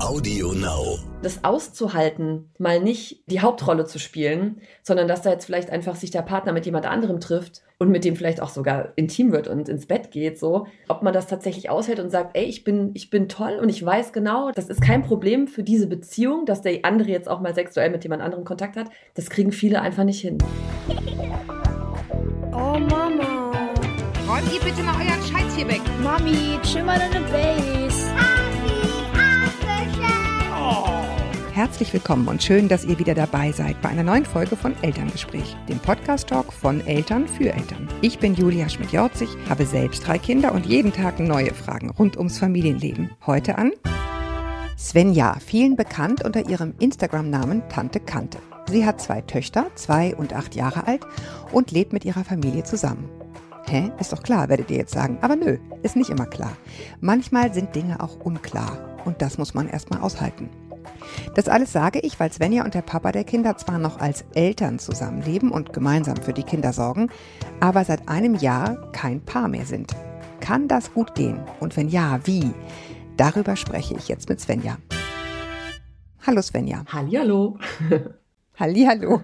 Audio Now. Das auszuhalten, mal nicht die Hauptrolle zu spielen, sondern dass da jetzt vielleicht einfach sich der Partner mit jemand anderem trifft und mit dem vielleicht auch sogar intim wird und ins Bett geht, so. Ob man das tatsächlich aushält und sagt, ey, ich bin, ich bin toll und ich weiß genau, das ist kein Problem für diese Beziehung, dass der andere jetzt auch mal sexuell mit jemand anderem Kontakt hat. Das kriegen viele einfach nicht hin. Oh Mama. Räumt ihr bitte mal euren Scheiß hier weg. Mami, chill mal deine Base. Herzlich willkommen und schön, dass ihr wieder dabei seid bei einer neuen Folge von Elterngespräch, dem Podcast-Talk von Eltern für Eltern. Ich bin Julia Schmidt-Jorzig, habe selbst drei Kinder und jeden Tag neue Fragen rund ums Familienleben. Heute an Svenja, vielen bekannt unter ihrem Instagram-Namen Tante Kante. Sie hat zwei Töchter, zwei und acht Jahre alt und lebt mit ihrer Familie zusammen. Hä? Ist doch klar, werdet ihr jetzt sagen. Aber nö, ist nicht immer klar. Manchmal sind Dinge auch unklar und das muss man erstmal aushalten. Das alles sage ich, weil Svenja und der Papa der Kinder zwar noch als Eltern zusammenleben und gemeinsam für die Kinder sorgen, aber seit einem Jahr kein Paar mehr sind. Kann das gut gehen? Und wenn ja, wie? Darüber spreche ich jetzt mit Svenja. Hallo Svenja. Hallihallo. Hallihallo.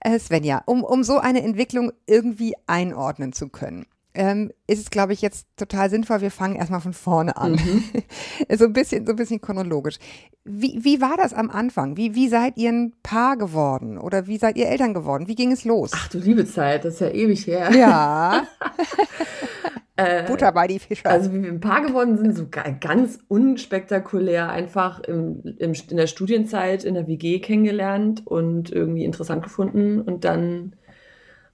Äh, Svenja, um, um so eine Entwicklung irgendwie einordnen zu können ähm, ist es, glaube ich, jetzt total sinnvoll. Wir fangen erstmal von vorne an. Mhm. so ein bisschen, so ein bisschen chronologisch. Wie, wie war das am Anfang? Wie, wie seid ihr ein Paar geworden? Oder wie seid ihr Eltern geworden? Wie ging es los? Ach du liebe Zeit, das ist ja ewig her. Ja. äh, Butter bei die Fische. Also wie wir ein Paar geworden sind, so ganz unspektakulär, einfach im, im, in der Studienzeit in der WG kennengelernt und irgendwie interessant gefunden und dann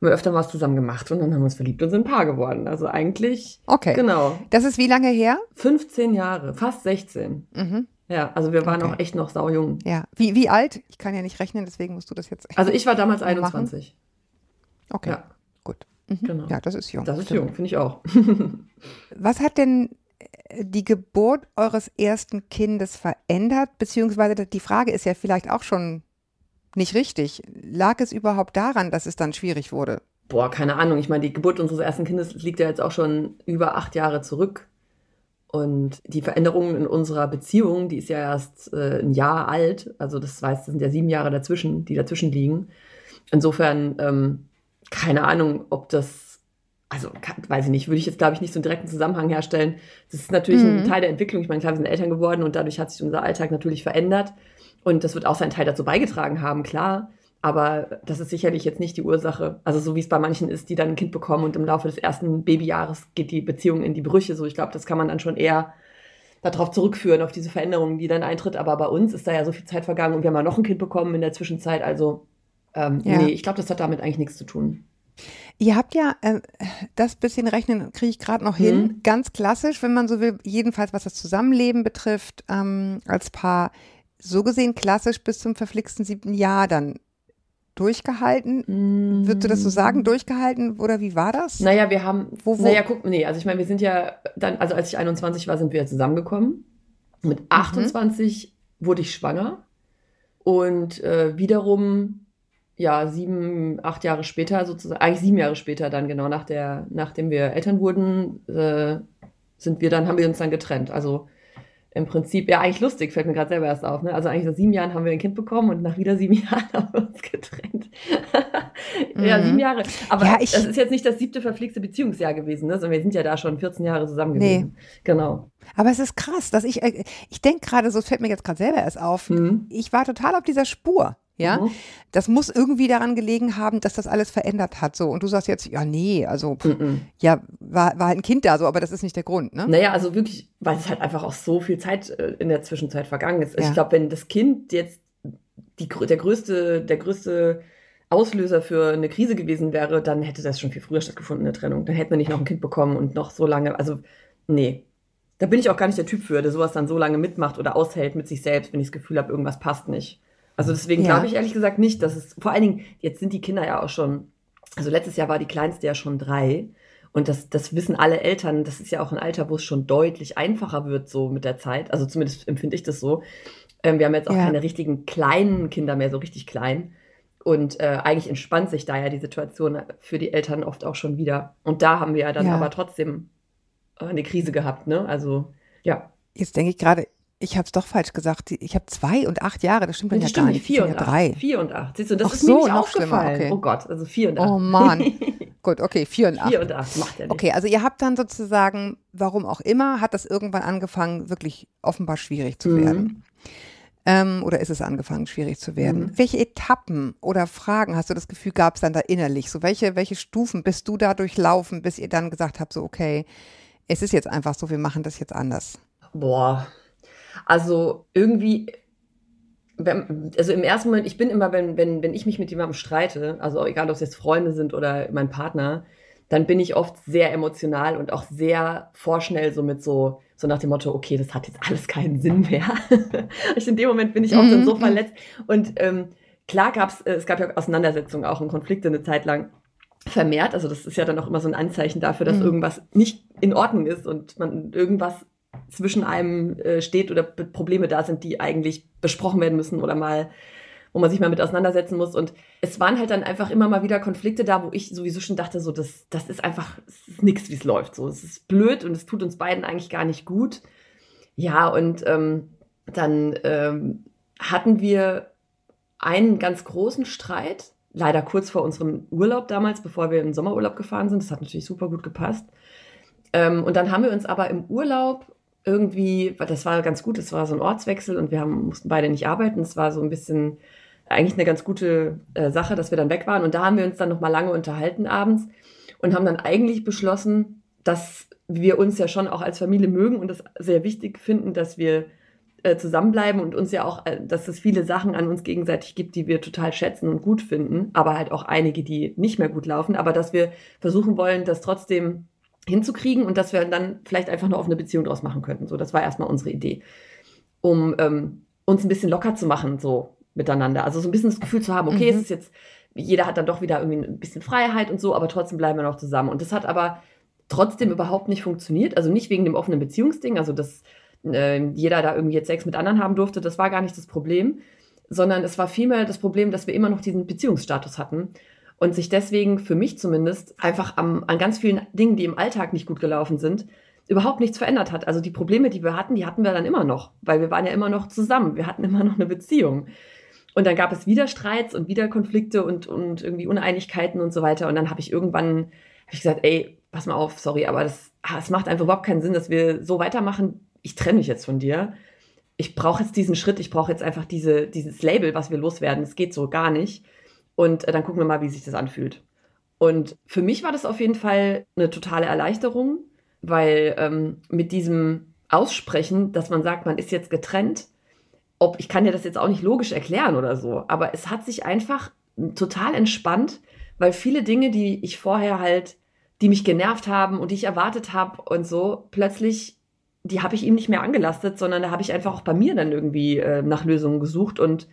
haben wir öfter was zusammen gemacht und dann haben wir uns verliebt und sind ein Paar geworden. Also eigentlich. Okay. Genau. Das ist wie lange her? 15 Jahre, fast 16. Mhm. Ja, also wir waren okay. auch echt noch saujung. Ja. Wie, wie alt? Ich kann ja nicht rechnen, deswegen musst du das jetzt. Also ich war damals 21. Machen. Okay. Ja. Gut. Mhm. Genau. Ja, das ist jung. Das ist Stimmt. jung, finde ich auch. Was hat denn äh, die Geburt eures ersten Kindes verändert? Beziehungsweise die Frage ist ja vielleicht auch schon nicht richtig. Lag es überhaupt daran, dass es dann schwierig wurde? Boah, keine Ahnung. Ich meine, die Geburt unseres ersten Kindes liegt ja jetzt auch schon über acht Jahre zurück. Und die Veränderung in unserer Beziehung, die ist ja erst äh, ein Jahr alt. Also das heißt, das sind ja sieben Jahre dazwischen, die dazwischen liegen. Insofern, ähm, keine Ahnung, ob das, also weiß ich nicht, würde ich jetzt, glaube ich, nicht so einen direkten Zusammenhang herstellen. Das ist natürlich mhm. ein Teil der Entwicklung. Ich meine, klar, wir sind Eltern geworden und dadurch hat sich unser Alltag natürlich verändert. Und das wird auch seinen Teil dazu beigetragen haben, klar. Aber das ist sicherlich jetzt nicht die Ursache. Also so wie es bei manchen ist, die dann ein Kind bekommen und im Laufe des ersten Babyjahres geht die Beziehung in die Brüche. So, ich glaube, das kann man dann schon eher darauf zurückführen, auf diese Veränderungen, die dann eintritt. Aber bei uns ist da ja so viel Zeit vergangen und wir haben ja noch ein Kind bekommen in der Zwischenzeit. Also ähm, ja. nee, ich glaube, das hat damit eigentlich nichts zu tun. Ihr habt ja äh, das bisschen rechnen, kriege ich gerade noch hin. Mhm. Ganz klassisch, wenn man so will, jedenfalls was das Zusammenleben betrifft, ähm, als Paar so gesehen klassisch bis zum verflixten siebten Jahr dann durchgehalten. Mm. Würdest du das so sagen, durchgehalten oder wie war das? Naja, wir haben, wo, wo? naja, guck, nee, also ich meine, wir sind ja dann, also als ich 21 war, sind wir zusammengekommen. Mit 28 mhm. wurde ich schwanger und äh, wiederum, ja, sieben, acht Jahre später sozusagen, eigentlich sieben Jahre später dann genau nach der, nachdem wir Eltern wurden, äh, sind wir dann, haben wir uns dann getrennt. Also im Prinzip, ja, eigentlich lustig, fällt mir gerade selber erst auf. Ne? Also eigentlich nach sieben Jahren haben wir ein Kind bekommen und nach wieder sieben Jahren haben wir uns getrennt. ja, mhm. sieben Jahre. Aber ja, das ist jetzt nicht das siebte verpflegte Beziehungsjahr gewesen, ne? sondern wir sind ja da schon 14 Jahre zusammen gewesen. Nee. Genau. Aber es ist krass, dass ich, äh, ich denke gerade, so fällt mir jetzt gerade selber erst auf, mhm. ich war total auf dieser Spur. Ja, mhm. das muss irgendwie daran gelegen haben, dass das alles verändert hat. So, und du sagst jetzt, ja, nee, also, pff, mhm. ja, war, war halt ein Kind da, so, aber das ist nicht der Grund, ne? Naja, also wirklich, weil es halt einfach auch so viel Zeit äh, in der Zwischenzeit vergangen ist. Ja. Ich glaube, wenn das Kind jetzt die, der größte, der größte Auslöser für eine Krise gewesen wäre, dann hätte das schon viel früher stattgefunden, eine Trennung. Dann hätte man nicht noch ein Kind bekommen und noch so lange, also, nee. Da bin ich auch gar nicht der Typ für, der sowas dann so lange mitmacht oder aushält mit sich selbst, wenn ich das Gefühl habe, irgendwas passt nicht. Also deswegen ja. glaube ich ehrlich gesagt nicht, dass es, vor allen Dingen, jetzt sind die Kinder ja auch schon, also letztes Jahr war die Kleinste ja schon drei. Und das, das wissen alle Eltern, das ist ja auch ein Alter, wo es schon deutlich einfacher wird, so mit der Zeit. Also zumindest empfinde ich das so. Ähm, wir haben jetzt auch ja. keine richtigen kleinen Kinder mehr, so richtig klein. Und äh, eigentlich entspannt sich da ja die Situation für die Eltern oft auch schon wieder. Und da haben wir ja dann ja. aber trotzdem eine Krise gehabt, ne? Also, ja. Jetzt denke ich gerade, Ich habe es doch falsch gesagt. Ich habe zwei und acht Jahre, das stimmt dann Nee, ja stimmt gar nicht, nicht. vier und ja acht. drei. Vier und acht. Siehst du, das Ach ist so, mir nicht aufgefallen. okay. Oh Gott, also vier und acht. Oh Mann. Gut, okay, vier und acht. Vier und acht, macht ja nichts. Okay, also ihr habt dann sozusagen, warum auch immer, hat das irgendwann angefangen, wirklich offenbar schwierig zu Mhm. werden. Ähm, oder ist es angefangen, schwierig zu werden? Mhm. Welche Etappen oder Fragen hast du das Gefühl, gab es dann da innerlich? So welche, welche Stufen bist du da durchlaufen, bis ihr dann gesagt habt, so okay, es ist jetzt einfach so, wir machen das jetzt anders. Boah. Also irgendwie, wenn, also im ersten Moment, ich bin immer, wenn, wenn, wenn ich mich mit jemandem streite, also egal ob es jetzt Freunde sind oder mein Partner, dann bin ich oft sehr emotional und auch sehr vorschnell so mit so, so nach dem Motto, okay, das hat jetzt alles keinen Sinn mehr. ich in dem Moment bin ich auch dann so Mhm. verletzt. Und ähm, klar gab es, es gab ja Auseinandersetzungen auch und Konflikte eine Zeit lang vermehrt. Also das ist ja dann auch immer so ein Anzeichen dafür, dass Mhm. irgendwas nicht in Ordnung ist und man irgendwas zwischen einem äh, steht oder Probleme da sind, die eigentlich besprochen werden müssen oder mal, wo man sich mal mit auseinandersetzen muss. Und es waren halt dann einfach immer mal wieder Konflikte da, wo ich sowieso schon dachte, so, das, das ist einfach, nichts, wie es läuft. So, es ist blöd und es tut uns beiden eigentlich gar nicht gut. Ja, und ähm, dann ähm, hatten wir einen ganz großen Streit, leider kurz vor unserem Urlaub damals, bevor wir in den Sommerurlaub gefahren sind. Das hat natürlich super gut gepasst. Ähm, und dann haben wir uns aber im Urlaub irgendwie, das war ganz gut, es war so ein Ortswechsel und wir haben, mussten beide nicht arbeiten. Es war so ein bisschen eigentlich eine ganz gute äh, Sache, dass wir dann weg waren. Und da haben wir uns dann nochmal lange unterhalten abends und haben dann eigentlich beschlossen, dass wir uns ja schon auch als Familie mögen und das sehr wichtig finden, dass wir äh, zusammenbleiben und uns ja auch, äh, dass es viele Sachen an uns gegenseitig gibt, die wir total schätzen und gut finden, aber halt auch einige, die nicht mehr gut laufen, aber dass wir versuchen wollen, das trotzdem hinzukriegen und dass wir dann vielleicht einfach eine Beziehung draus machen könnten. So, das war erstmal unsere Idee, um ähm, uns ein bisschen locker zu machen, so miteinander. Also so ein bisschen das Gefühl zu haben, okay, Mhm. es ist jetzt, jeder hat dann doch wieder irgendwie ein bisschen Freiheit und so, aber trotzdem bleiben wir noch zusammen. Und das hat aber trotzdem überhaupt nicht funktioniert. Also nicht wegen dem offenen Beziehungsding, also dass äh, jeder da irgendwie jetzt Sex mit anderen haben durfte, das war gar nicht das Problem, sondern es war vielmehr das Problem, dass wir immer noch diesen Beziehungsstatus hatten und sich deswegen für mich zumindest einfach am, an ganz vielen Dingen, die im Alltag nicht gut gelaufen sind, überhaupt nichts verändert hat. Also die Probleme, die wir hatten, die hatten wir dann immer noch, weil wir waren ja immer noch zusammen, wir hatten immer noch eine Beziehung. Und dann gab es wieder Streits und wieder Konflikte und, und irgendwie Uneinigkeiten und so weiter. Und dann habe ich irgendwann hab ich gesagt, ey, pass mal auf, sorry, aber das, ah, es macht einfach überhaupt keinen Sinn, dass wir so weitermachen. Ich trenne mich jetzt von dir. Ich brauche jetzt diesen Schritt, ich brauche jetzt einfach diese, dieses Label, was wir loswerden. Es geht so gar nicht. Und äh, dann gucken wir mal, wie sich das anfühlt. Und für mich war das auf jeden Fall eine totale Erleichterung, weil ähm, mit diesem Aussprechen, dass man sagt, man ist jetzt getrennt, ob ich kann dir das jetzt auch nicht logisch erklären oder so, aber es hat sich einfach total entspannt, weil viele Dinge, die ich vorher halt, die mich genervt haben und die ich erwartet habe und so, plötzlich, die habe ich ihm nicht mehr angelastet, sondern da habe ich einfach auch bei mir dann irgendwie äh, nach Lösungen gesucht und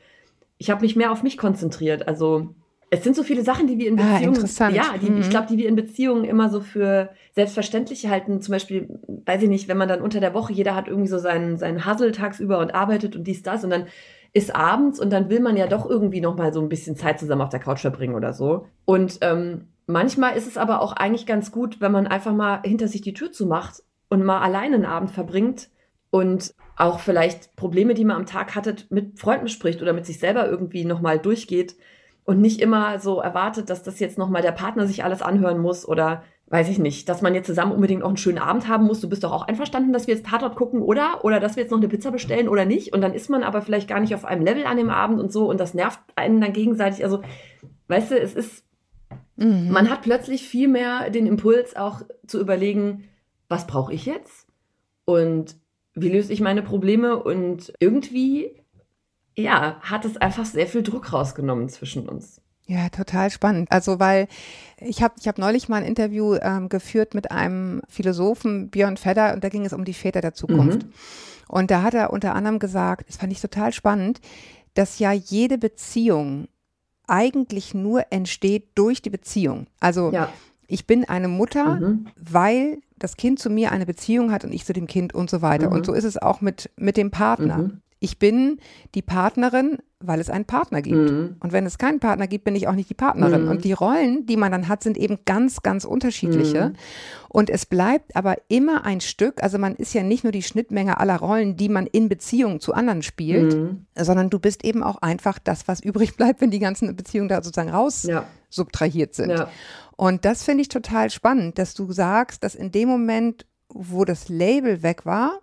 ich habe mich mehr auf mich konzentriert. Also es sind so viele Sachen, die wir in Ah, Beziehungen, interessant. ja, die, Mhm. ich glaube, die wir in Beziehungen immer so für selbstverständlich halten. Zum Beispiel, weiß ich nicht, wenn man dann unter der Woche, jeder hat irgendwie so seinen, seinen Hustle tagsüber und arbeitet und dies, das und dann ist abends und dann will man ja doch irgendwie noch mal so ein bisschen Zeit zusammen auf der Couch verbringen oder so. Und ähm, manchmal ist es aber auch eigentlich ganz gut, wenn man einfach mal hinter sich die Tür zumacht und mal alleine einen Abend verbringt und auch vielleicht Probleme, die man am Tag hattet, mit Freunden bespricht oder mit sich selber irgendwie noch mal durchgeht und nicht immer so erwartet, dass das jetzt noch mal der Partner sich alles anhören muss oder weiß ich nicht, dass man jetzt zusammen unbedingt auch einen schönen Abend haben muss. Du bist doch auch einverstanden, dass wir jetzt Tatort gucken, oder? Oder dass wir jetzt noch eine Pizza bestellen oder nicht? Und dann ist man aber vielleicht gar nicht auf einem Level an dem Abend und so und das nervt einen dann gegenseitig. Also, weißt du, es ist, Mhm. man hat plötzlich viel mehr den Impuls auch zu überlegen, was brauche ich jetzt? Und wie löse ich meine Probleme? Und irgendwie, ja, hat es einfach sehr viel Druck rausgenommen zwischen uns. Ja, total spannend. Also weil ich habe ich hab neulich mal ein Interview ähm, geführt mit einem Philosophen, Björn Fedder, und da ging es um die Väter der Zukunft. Mhm. Und da hat er unter anderem gesagt, das fand ich total spannend, dass ja jede Beziehung eigentlich nur entsteht durch die Beziehung. Also Ja. ich bin eine Mutter, Mhm. weil das Kind zu mir eine Beziehung hat und ich zu dem Kind und so weiter. Mhm. Und so ist es auch mit, mit dem Partner. Mhm. Ich bin die Partnerin, weil es einen Partner gibt. Mhm. Und wenn es keinen Partner gibt, bin ich auch nicht die Partnerin. Mhm. Und die Rollen, die man dann hat, sind eben ganz, ganz unterschiedliche. Mhm. Und es bleibt aber immer ein Stück, also man ist ja nicht nur die Schnittmenge aller Rollen, die man in Beziehung zu anderen spielt, Mhm. sondern du bist eben auch einfach das, was übrig bleibt, wenn die ganzen Beziehungen da sozusagen raus Ja. subtrahiert sind. Ja. Und das finde ich total spannend, dass du sagst, dass in dem Moment, wo das Label weg war,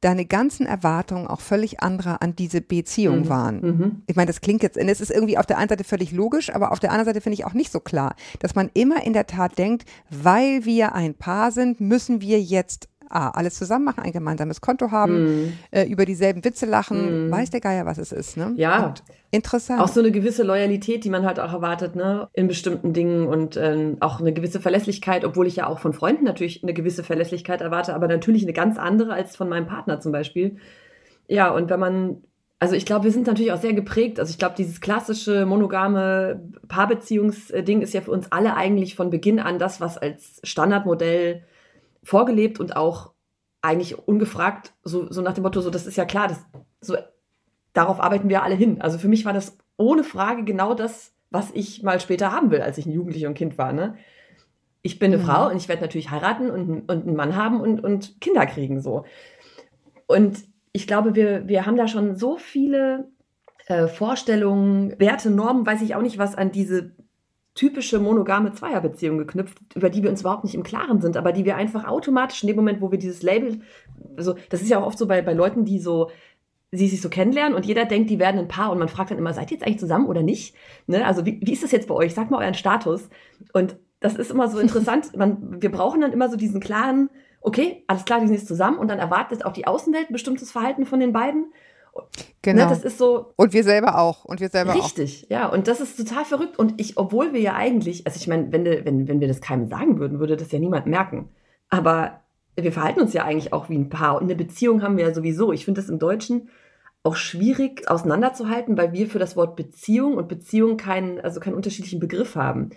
deine ganzen Erwartungen auch völlig andere an diese Beziehung waren. Mhm. Ich meine, das klingt jetzt, und es ist irgendwie auf der einen Seite völlig logisch, aber auf der anderen Seite finde ich auch nicht so klar, dass man immer in der Tat denkt, weil wir ein Paar sind, müssen wir jetzt A, alles zusammen machen, ein gemeinsames Konto haben, äh, über dieselben Witze lachen, weiß der Geier, was es ist. Ne? Ja. Und interessant. Auch so eine gewisse Loyalität, die man halt auch erwartet, ne, in bestimmten Dingen und ähm, auch eine gewisse Verlässlichkeit, obwohl ich ja auch von Freunden natürlich eine gewisse Verlässlichkeit erwarte, aber natürlich eine ganz andere als von meinem Partner zum Beispiel. Ja, und wenn man, also ich glaube, wir sind natürlich auch sehr geprägt. Also ich glaube, dieses klassische monogame Paarbeziehungsding ist ja für uns alle eigentlich von Beginn an das, was als Standardmodell vorgelebt und auch eigentlich ungefragt, so, so nach dem Motto, so das ist ja klar, das, so, darauf arbeiten wir alle hin. Also für mich war das ohne Frage genau das, was ich mal später haben will, als ich ein Jugendlicher und Kind war. Ne? Ich bin eine Mhm. Frau und ich werde natürlich heiraten und, und einen Mann haben und, und Kinder kriegen so. Und ich glaube, wir, wir haben da schon so viele äh, Vorstellungen, Werte, Normen, weiß ich auch nicht, was an diese typische monogame Zweierbeziehung geknüpft, über die wir uns überhaupt nicht im Klaren sind, aber die wir einfach automatisch in dem Moment, wo wir dieses Label, so, das ist ja auch oft so bei, bei Leuten, die so, sie sich so kennenlernen und jeder denkt, die werden ein Paar und man fragt dann immer, seid ihr jetzt eigentlich zusammen oder nicht? Ne? Also wie, wie ist das jetzt bei euch? Sagt mal euren Status. Und das ist immer so interessant. Man, wir brauchen dann immer so diesen klaren, okay, alles klar, die sind jetzt zusammen und dann erwartet auch die Außenwelt ein bestimmtes Verhalten von den beiden. Genau. Ne? Das ist so, und wir selber auch. Und wir selber auch. Richtig, ja. Und das ist total verrückt. Und ich, obwohl wir ja eigentlich, also ich meine, wenn, wenn, wenn wir das keinem sagen würden, würde das ja niemand merken. Aber wir verhalten uns ja eigentlich auch wie ein Paar. Und eine Beziehung haben wir ja sowieso. Ich finde das im Deutschen auch schwierig auseinanderzuhalten, weil wir für das Wort Beziehung und Beziehung keinen, also keinen unterschiedlichen Begriff haben.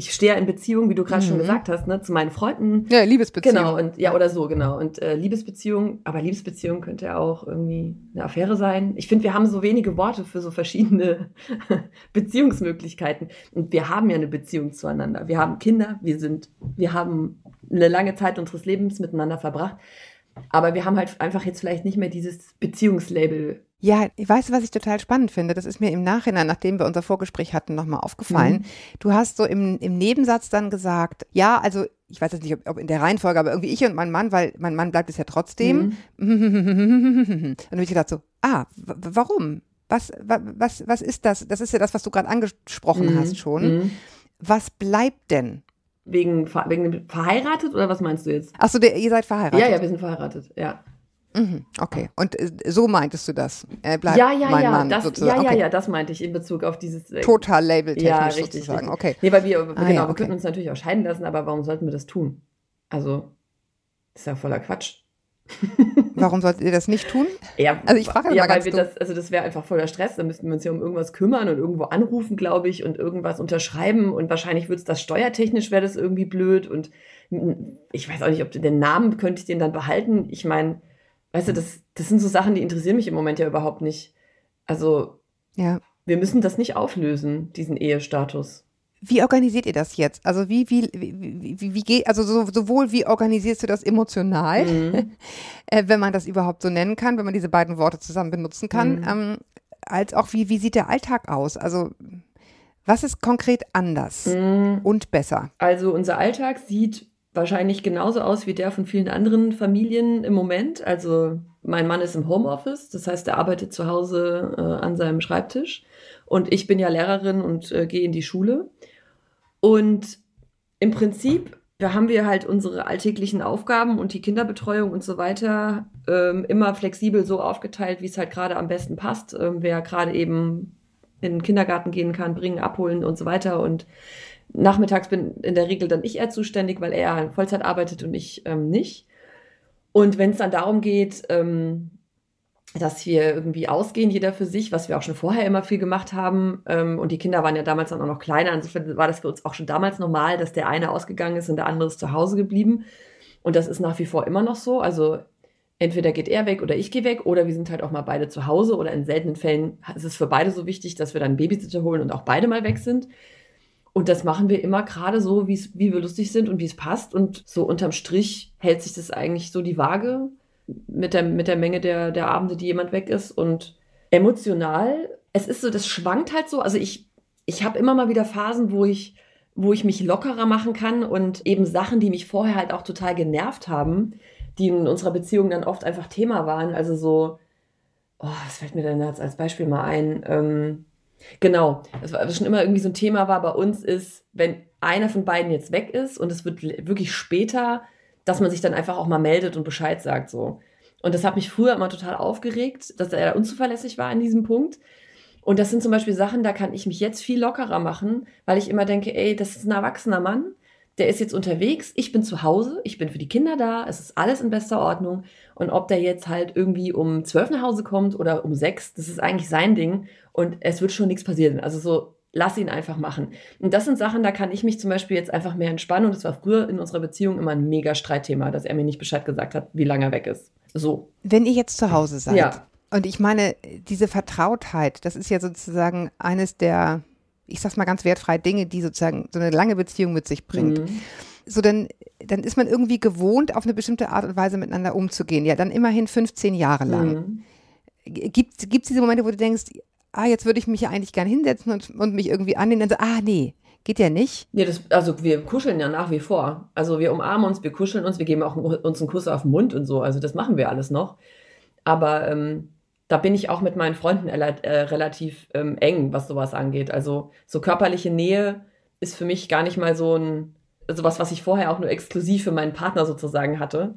Ich stehe ja in Beziehung, wie du gerade schon Mhm. gesagt hast, ne, zu meinen Freunden, Ja, Liebesbeziehung. Genau, und ja, oder so, genau. Und äh, Liebesbeziehung, aber Liebesbeziehung könnte ja auch irgendwie eine Affäre sein. Ich finde, wir haben so wenige Worte für so verschiedene Beziehungsmöglichkeiten. Und wir haben ja eine Beziehung zueinander. Wir haben Kinder, wir sind, wir haben eine lange Zeit unseres Lebens miteinander verbracht. Aber wir haben halt einfach jetzt vielleicht nicht mehr dieses Beziehungslabel. Ja, ich weiß, was ich total spannend finde. Das ist mir im Nachhinein, nachdem wir unser Vorgespräch hatten, nochmal aufgefallen. Mhm. Du hast so im, im Nebensatz dann gesagt, ja, also ich weiß jetzt nicht, ob, ob in der Reihenfolge, aber irgendwie ich und mein Mann, weil mein Mann bleibt es ja trotzdem. Mhm. Und dann habe ich gedacht so, ah, warum? Was, wa- was, was ist das? Das ist ja das, was du gerade angesprochen Mhm. hast schon. Mhm. Was bleibt denn? Wegen, wegen dem verheiratet oder was meinst du jetzt? Achso, ihr seid verheiratet. Ja, ja, wir sind verheiratet, ja. Mhm, okay. Und äh, so meintest du das? Er bleibt ja, ja, mein ja, Mann das, sozusagen. ja, ja, okay. ja, das meinte ich in Bezug auf dieses äh, Total labeltechnisch Ja, richtig, sozusagen. richtig. Okay. Nee, weil wir, Ah, genau, ja, wir okay. könnten uns natürlich auch scheiden lassen, aber warum sollten wir das tun? Also, ist ja voller Quatsch. Warum solltet ihr das nicht tun? Ja, Also ich frage ja, weil wir dumm. das, also das wäre einfach voller Stress, da müssten wir uns ja um irgendwas kümmern und irgendwo anrufen, glaube ich, und irgendwas unterschreiben und wahrscheinlich würde es das steuertechnisch wäre das irgendwie blöd und ich weiß auch nicht, ob den Namen könnte ich den dann behalten. Ich meine, weißt du, das, das sind so Sachen, die interessieren mich im Moment ja überhaupt nicht. Also, Ja. wir müssen das nicht auflösen, diesen Ehestatus. Wie organisiert ihr das jetzt? Also wie, wie, wie, wie, wie geht, also so, sowohl wie organisierst du das emotional, Mhm. äh, wenn man das überhaupt so nennen kann, wenn man diese beiden Worte zusammen benutzen kann, Mhm. ähm, als auch wie, wie sieht der Alltag aus? Also was ist konkret anders Mhm. und besser? Also unser Alltag sieht wahrscheinlich genauso aus wie der von vielen anderen Familien im Moment. Also mein Mann ist im Homeoffice, das heißt, er arbeitet zu Hause äh, an seinem Schreibtisch und ich bin ja Lehrerin und äh, gehe in die Schule. Und im Prinzip da haben wir halt unsere alltäglichen Aufgaben und die Kinderbetreuung und so weiter ähm, immer flexibel so aufgeteilt, wie es halt gerade am besten passt. Ähm, wer gerade eben in den Kindergarten gehen kann, bringen, abholen und so weiter. Und nachmittags bin in der Regel dann ich eher zuständig, weil er Vollzeit arbeitet und ich ähm, nicht. Und wenn es dann darum geht, ähm, dass wir irgendwie ausgehen, jeder für sich, was wir auch schon vorher immer viel gemacht haben. Ähm, und die Kinder waren ja damals dann auch noch kleiner. Insofern war das für uns auch schon damals normal, dass der eine ausgegangen ist und der andere ist zu Hause geblieben. Und das ist nach wie vor immer noch so. Also entweder geht er weg oder ich gehe weg oder wir sind halt auch mal beide zu Hause oder in seltenen Fällen ist es für beide so wichtig, dass wir dann Babysitter holen und auch beide mal weg sind. Und das machen wir immer gerade so, wie wir lustig sind und wie es passt. Und so unterm Strich hält sich das eigentlich so die Waage mit der, mit der Menge der, der Abende, die jemand weg ist. Und emotional, es ist so, das schwankt halt so. Also ich, ich habe immer mal wieder Phasen, wo ich, wo ich mich lockerer machen kann und eben Sachen, die mich vorher halt auch total genervt haben, die in unserer Beziehung dann oft einfach Thema waren. Also so, oh, was fällt mir denn jetzt als Beispiel mal ein? Ähm, genau, das was schon immer irgendwie so ein Thema war bei uns, ist, wenn einer von beiden jetzt weg ist und es wird wirklich später, dass man sich dann einfach auch mal meldet und Bescheid sagt so. Und das hat mich früher immer total aufgeregt, dass er unzuverlässig war an diesem Punkt. Und das sind zum Beispiel Sachen, da kann ich mich jetzt viel lockerer machen, weil ich immer denke, ey, das ist ein erwachsener Mann, der ist jetzt unterwegs, ich bin zu Hause, ich bin für die Kinder da, es ist alles in bester Ordnung. Und ob der jetzt halt irgendwie um zwölf nach Hause kommt oder um sechs, das ist eigentlich sein Ding und es wird schon nichts passieren. Also so, lass ihn einfach machen. Und das sind Sachen, da kann ich mich zum Beispiel jetzt einfach mehr entspannen. Und das war früher in unserer Beziehung immer ein mega Streitthema, dass er mir nicht Bescheid gesagt hat, wie lange er weg ist. So. Wenn ihr jetzt zu Hause seid, Ja. und ich meine, diese Vertrautheit, das ist ja sozusagen eines der, ich sag's mal ganz wertfrei, Dinge, die sozusagen so eine lange Beziehung mit sich bringt. Mhm. So, dann, dann ist man irgendwie gewohnt, auf eine bestimmte Art und Weise miteinander umzugehen. Ja, dann immerhin 15 Jahre lang. Mhm. Gibt es diese Momente, wo du denkst, ah, jetzt würde ich mich ja eigentlich gern hinsetzen und, und mich irgendwie annehmen, dann so, ah, nee, geht ja nicht. Ja, das, also wir kuscheln ja nach wie vor. Also wir umarmen uns, wir kuscheln uns, wir geben auch uns einen Kuss auf den Mund und so. Also das machen wir alles noch. Aber ähm, da bin ich auch mit meinen Freunden äh, relativ ähm, eng, was sowas angeht. Also so körperliche Nähe ist für mich gar nicht mal so ein sowas, was ich vorher auch nur exklusiv für meinen Partner sozusagen hatte.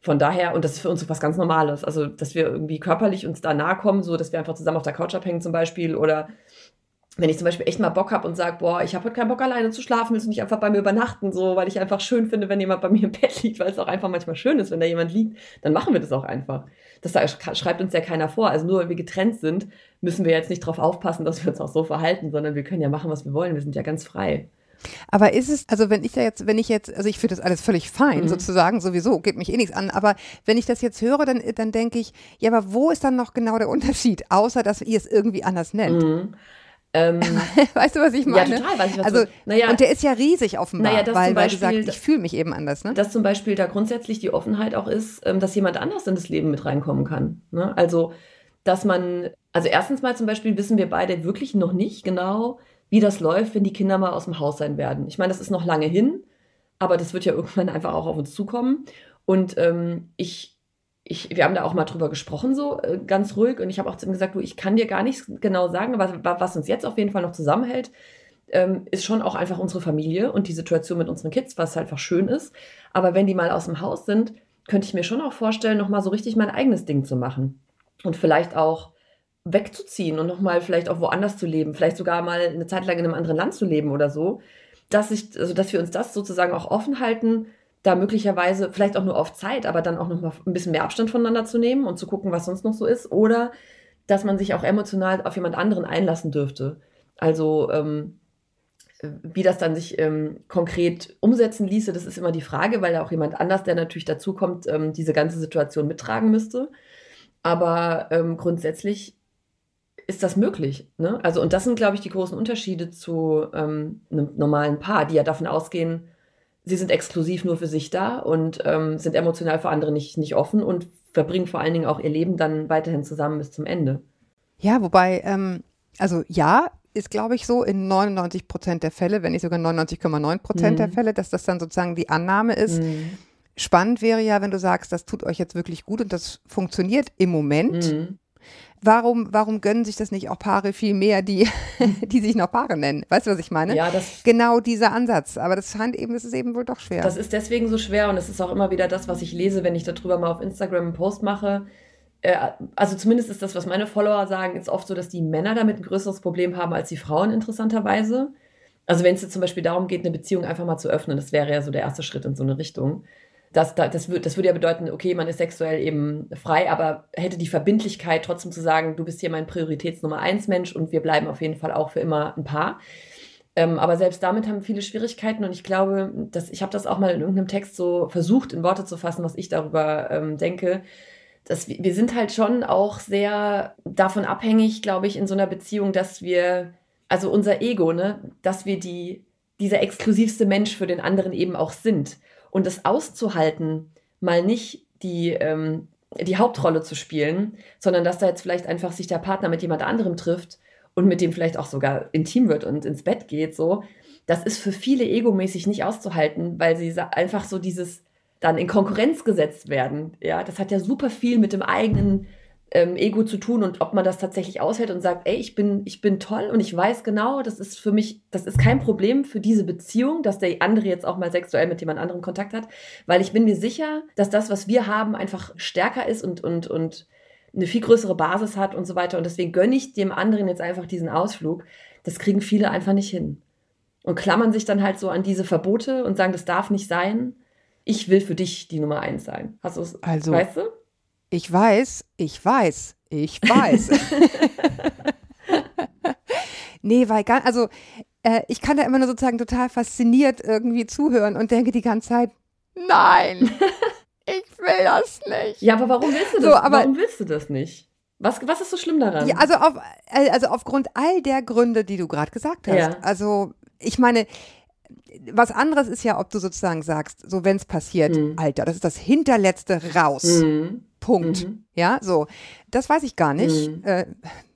Von daher, und das ist für uns so was ganz Normales. Also, dass wir irgendwie körperlich uns da nahe kommen, so dass wir einfach zusammen auf der Couch abhängen zum Beispiel oder wenn ich zum Beispiel echt mal Bock habe und sage, boah, ich habe heute keinen Bock alleine zu schlafen, willst du nicht einfach bei mir übernachten, so, weil ich einfach schön finde, wenn jemand bei mir im Bett liegt, weil es auch einfach manchmal schön ist, wenn da jemand liegt, dann machen wir das auch einfach. Das da schreibt uns ja keiner vor. Also nur weil wir getrennt sind, müssen wir jetzt nicht darauf aufpassen, dass wir uns auch so verhalten, sondern wir können ja machen, was wir wollen. Wir sind ja ganz frei. Aber ist es, also wenn ich da jetzt, wenn ich jetzt, also ich finde das alles völlig fein, Mhm. sozusagen, sowieso, geht mich eh nichts an, aber wenn ich das jetzt höre, dann, dann denke ich, ja, aber wo ist dann noch genau der Unterschied, außer dass ihr es irgendwie anders nennt? Mhm. Ähm, Weißt du, was ich meine? Ja, total, weiß ich, was also, naja- und der ist ja riesig offenbar, Naja, weil, zum weil du Beispiel- sagst, ich fühle mich eben anders, ne? dass zum Beispiel da grundsätzlich die Offenheit auch ist, ähm, dass jemand anders in das Leben mit reinkommen kann. Ne? Also, dass man, also erstens mal zum Beispiel wissen wir beide wirklich noch nicht genau, wie das läuft, wenn die Kinder mal aus dem Haus sein werden. Ich meine, das ist noch lange hin, aber das wird ja irgendwann einfach auch auf uns zukommen. Und ähm, ich, ich, wir haben da auch mal drüber gesprochen, so äh, ganz ruhig. Und ich habe auch zu ihm gesagt, du, ich kann dir gar nicht genau sagen, was, was uns jetzt auf jeden Fall noch zusammenhält, ähm, ist schon auch einfach unsere Familie und die Situation mit unseren Kids, was halt einfach schön ist. Aber wenn die mal aus dem Haus sind, könnte ich mir schon auch vorstellen, nochmal so richtig mein eigenes Ding zu machen. Und vielleicht auch wegzuziehen und nochmal vielleicht auch woanders zu leben, vielleicht sogar mal eine Zeit lang in einem anderen Land zu leben oder so. Dass, ich, also dass wir uns das sozusagen auch offen halten, da möglicherweise vielleicht auch nur auf Zeit, aber dann auch nochmal ein bisschen mehr Abstand voneinander zu nehmen und zu gucken, was sonst noch so ist. Oder dass man sich auch emotional auf jemand anderen einlassen dürfte. Also ähm, wie das dann sich ähm, konkret umsetzen ließe, das ist immer die Frage, weil da auch jemand anders, der natürlich dazukommt, ähm, diese ganze Situation mittragen müsste. Aber ähm, grundsätzlich ist das möglich. Ne? Also, und das sind, glaube ich, die großen Unterschiede zu ähm, einem normalen Paar, die ja davon ausgehen, sie sind exklusiv nur für sich da und ähm, sind emotional für andere nicht, nicht offen und verbringen vor allen Dingen auch ihr Leben dann weiterhin zusammen bis zum Ende. Ja, wobei, ähm, also ja, ist glaube ich so in 99 Prozent der Fälle, wenn nicht sogar 99,9 Prozent der Mhm. Fälle, dass das dann sozusagen die Annahme ist. Mhm. Spannend wäre ja, wenn du sagst, das tut euch jetzt wirklich gut und das funktioniert im Moment. Mhm. Warum, warum gönnen sich das nicht auch Paare viel mehr, die, die sich noch Paare nennen? Weißt du, was ich meine? Ja, das Genau dieser Ansatz. Aber das scheint eben, das ist eben wohl doch schwer. Das ist deswegen so schwer und es ist auch immer wieder das, was ich lese, wenn ich darüber mal auf Instagram einen Post mache. Äh, Also zumindest ist das, was meine Follower sagen, ist oft so, dass die Männer damit ein größeres Problem haben als die Frauen interessanterweise. Also wenn es jetzt zum Beispiel darum geht, eine Beziehung einfach mal zu öffnen, das wäre ja so der erste Schritt in so eine Richtung. Das, das, das, würde, das würde ja bedeuten, okay, man ist sexuell eben frei, aber hätte die Verbindlichkeit trotzdem zu sagen, du bist hier mein Prioritätsnummer eins Mensch und wir bleiben auf jeden Fall auch für immer ein Paar Ähm, aber selbst damit haben viele Schwierigkeiten und ich glaube, dass ich habe das auch mal in irgendeinem Text so versucht, in Worte zu fassen, was ich darüber ähm, denke. Dass wir, wir sind halt schon auch sehr davon abhängig, glaube ich, in so einer Beziehung, dass wir, also unser Ego, ne, dass wir die, dieser exklusivste Mensch für den anderen eben auch sind. Und das auszuhalten, mal nicht die, ähm, die Hauptrolle zu spielen, sondern dass da jetzt vielleicht einfach sich der Partner mit jemand anderem trifft und mit dem vielleicht auch sogar intim wird und ins Bett geht, so, das ist für viele egomäßig nicht auszuhalten, weil sie einfach so dieses dann in Konkurrenz gesetzt werden. Ja, das hat ja super viel mit dem eigenen ähm, Ego zu tun und ob man das tatsächlich aushält und sagt, ey, ich bin, ich bin toll und ich weiß genau, das ist für mich, das ist kein Problem für diese Beziehung, dass der andere jetzt auch mal sexuell mit jemand anderem Kontakt hat, weil ich bin mir sicher, dass das, was wir haben, einfach stärker ist und, und, und eine viel größere Basis hat und so weiter. Und deswegen gönne ich dem anderen jetzt einfach diesen Ausflug. Das kriegen viele einfach nicht hin. Und klammern sich dann halt so an diese Verbote und sagen, das darf nicht sein. Ich will für dich die Nummer eins sein. Hast du es? Also, weißt du? Ich weiß, ich weiß, ich weiß. nee, weil gar, also äh, ich kann da immer nur sozusagen total fasziniert irgendwie zuhören und denke die ganze Zeit, nein, ich will das nicht. Ja, aber warum willst du das? So, aber- warum willst du das nicht? Was, was ist so schlimm daran? Ja, also, auf, äh, also aufgrund all der Gründe, die du gerade gesagt hast. Ja. Also ich meine, was anderes ist ja, ob du sozusagen sagst, so wenn es passiert, Mhm. Alter, das ist das hinterletzte raus. Mhm. Punkt. Mhm. Ja, so. Das weiß ich gar nicht. Mhm. Äh,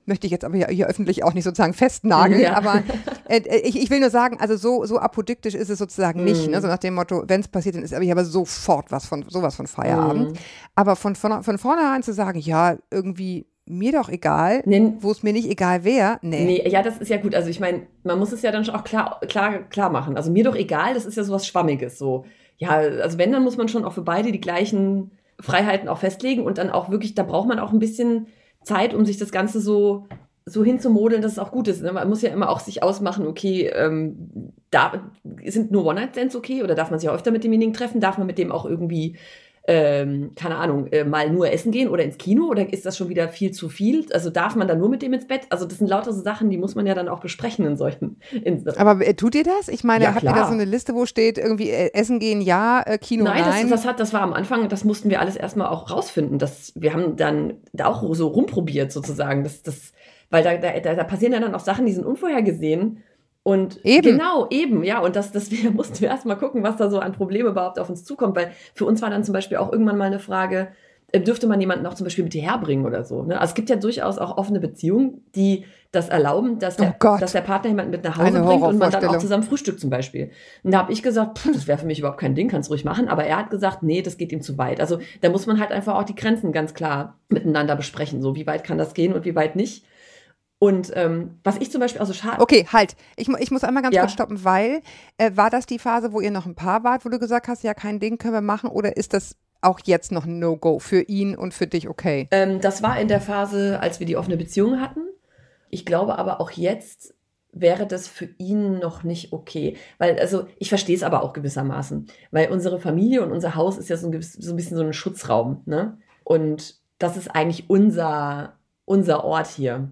möchte ich jetzt aber hier, öffentlich auch nicht sozusagen festnageln. Ja. Aber äh, ich, ich will nur sagen, also so, so apodiktisch ist es sozusagen nicht. Mhm. Ne? So nach dem Motto, wenn es passiert, dann ist aber ich aber sofort was von sowas von Feierabend. Mhm. Aber von, von, von vornherein zu sagen, ja, irgendwie mir doch egal, Nee, wo es mir nicht egal wäre, nee. Nee, ja, das ist ja gut. Also ich meine, man muss es ja dann schon auch klar, klar, klar machen. Also mir doch egal, das ist ja sowas Schwammiges. So, ja, also wenn, dann muss man schon auch für beide die gleichen Freiheiten auch festlegen und dann auch wirklich, da braucht man auch ein bisschen Zeit, um sich das Ganze so, so hinzumodeln, dass es auch gut ist. ne? Man muss ja immer auch sich ausmachen, okay, ähm, da sind nur One-Night-Stands okay oder darf man sich auch öfter mit demjenigen treffen? Darf man mit dem auch irgendwie ähm, keine Ahnung, äh, mal nur essen gehen oder ins Kino oder ist das schon wieder viel zu viel? Also darf man dann nur mit dem ins Bett? Also das sind lauter so Sachen, die muss man ja dann auch besprechen in solchen. In, Aber äh, tut ihr das? Ich meine, Ja, habt ihr da so eine Liste, wo steht irgendwie äh, Essen gehen ja, äh, Kino Nein, das, nein? das, hat, das war am Anfang, das mussten wir alles erstmal auch rausfinden. Das, wir haben dann da auch so rumprobiert sozusagen. Das, das, weil da, da, da passieren ja dann auch Sachen, die sind unvorhergesehen. Und Eben. genau, eben, ja. Und das, das wir, mussten wir erstmal gucken, was da so an Probleme überhaupt auf uns zukommt. Weil für uns war dann zum Beispiel auch irgendwann mal eine Frage, äh, dürfte man jemanden auch zum Beispiel mit hierher bringen oder so. Ne? Also es gibt ja durchaus auch offene Beziehungen, die das erlauben, dass der, Oh dass der Partner jemanden mit nach Hause Eine bringt und man dann auch zusammen frühstückt zum Beispiel. Und da habe ich gesagt, pff, das wäre für mich überhaupt kein Ding, kannst ruhig machen. Aber er hat gesagt, nee, das geht ihm zu weit. Also da muss man halt einfach auch die Grenzen ganz klar miteinander besprechen. So, wie weit kann das gehen und wie weit nicht. Und ähm, was ich zum Beispiel auch so schade. Okay, halt. Ich, ich muss einmal ganz Ja. kurz stoppen, weil äh, war das die Phase, wo ihr noch ein Paar wart, wo du gesagt hast, ja, kein Ding können wir machen, oder ist das auch jetzt noch ein No-Go für ihn und für dich okay? Ähm, das war in der Phase, als wir die offene Beziehung hatten. Ich glaube aber auch jetzt wäre das für ihn noch nicht okay. Weil, also, ich verstehe es aber auch gewissermaßen. Weil unsere Familie und unser Haus ist ja so ein, so ein bisschen so ein Schutzraum. Ne? Und das ist eigentlich unser, unser Ort hier.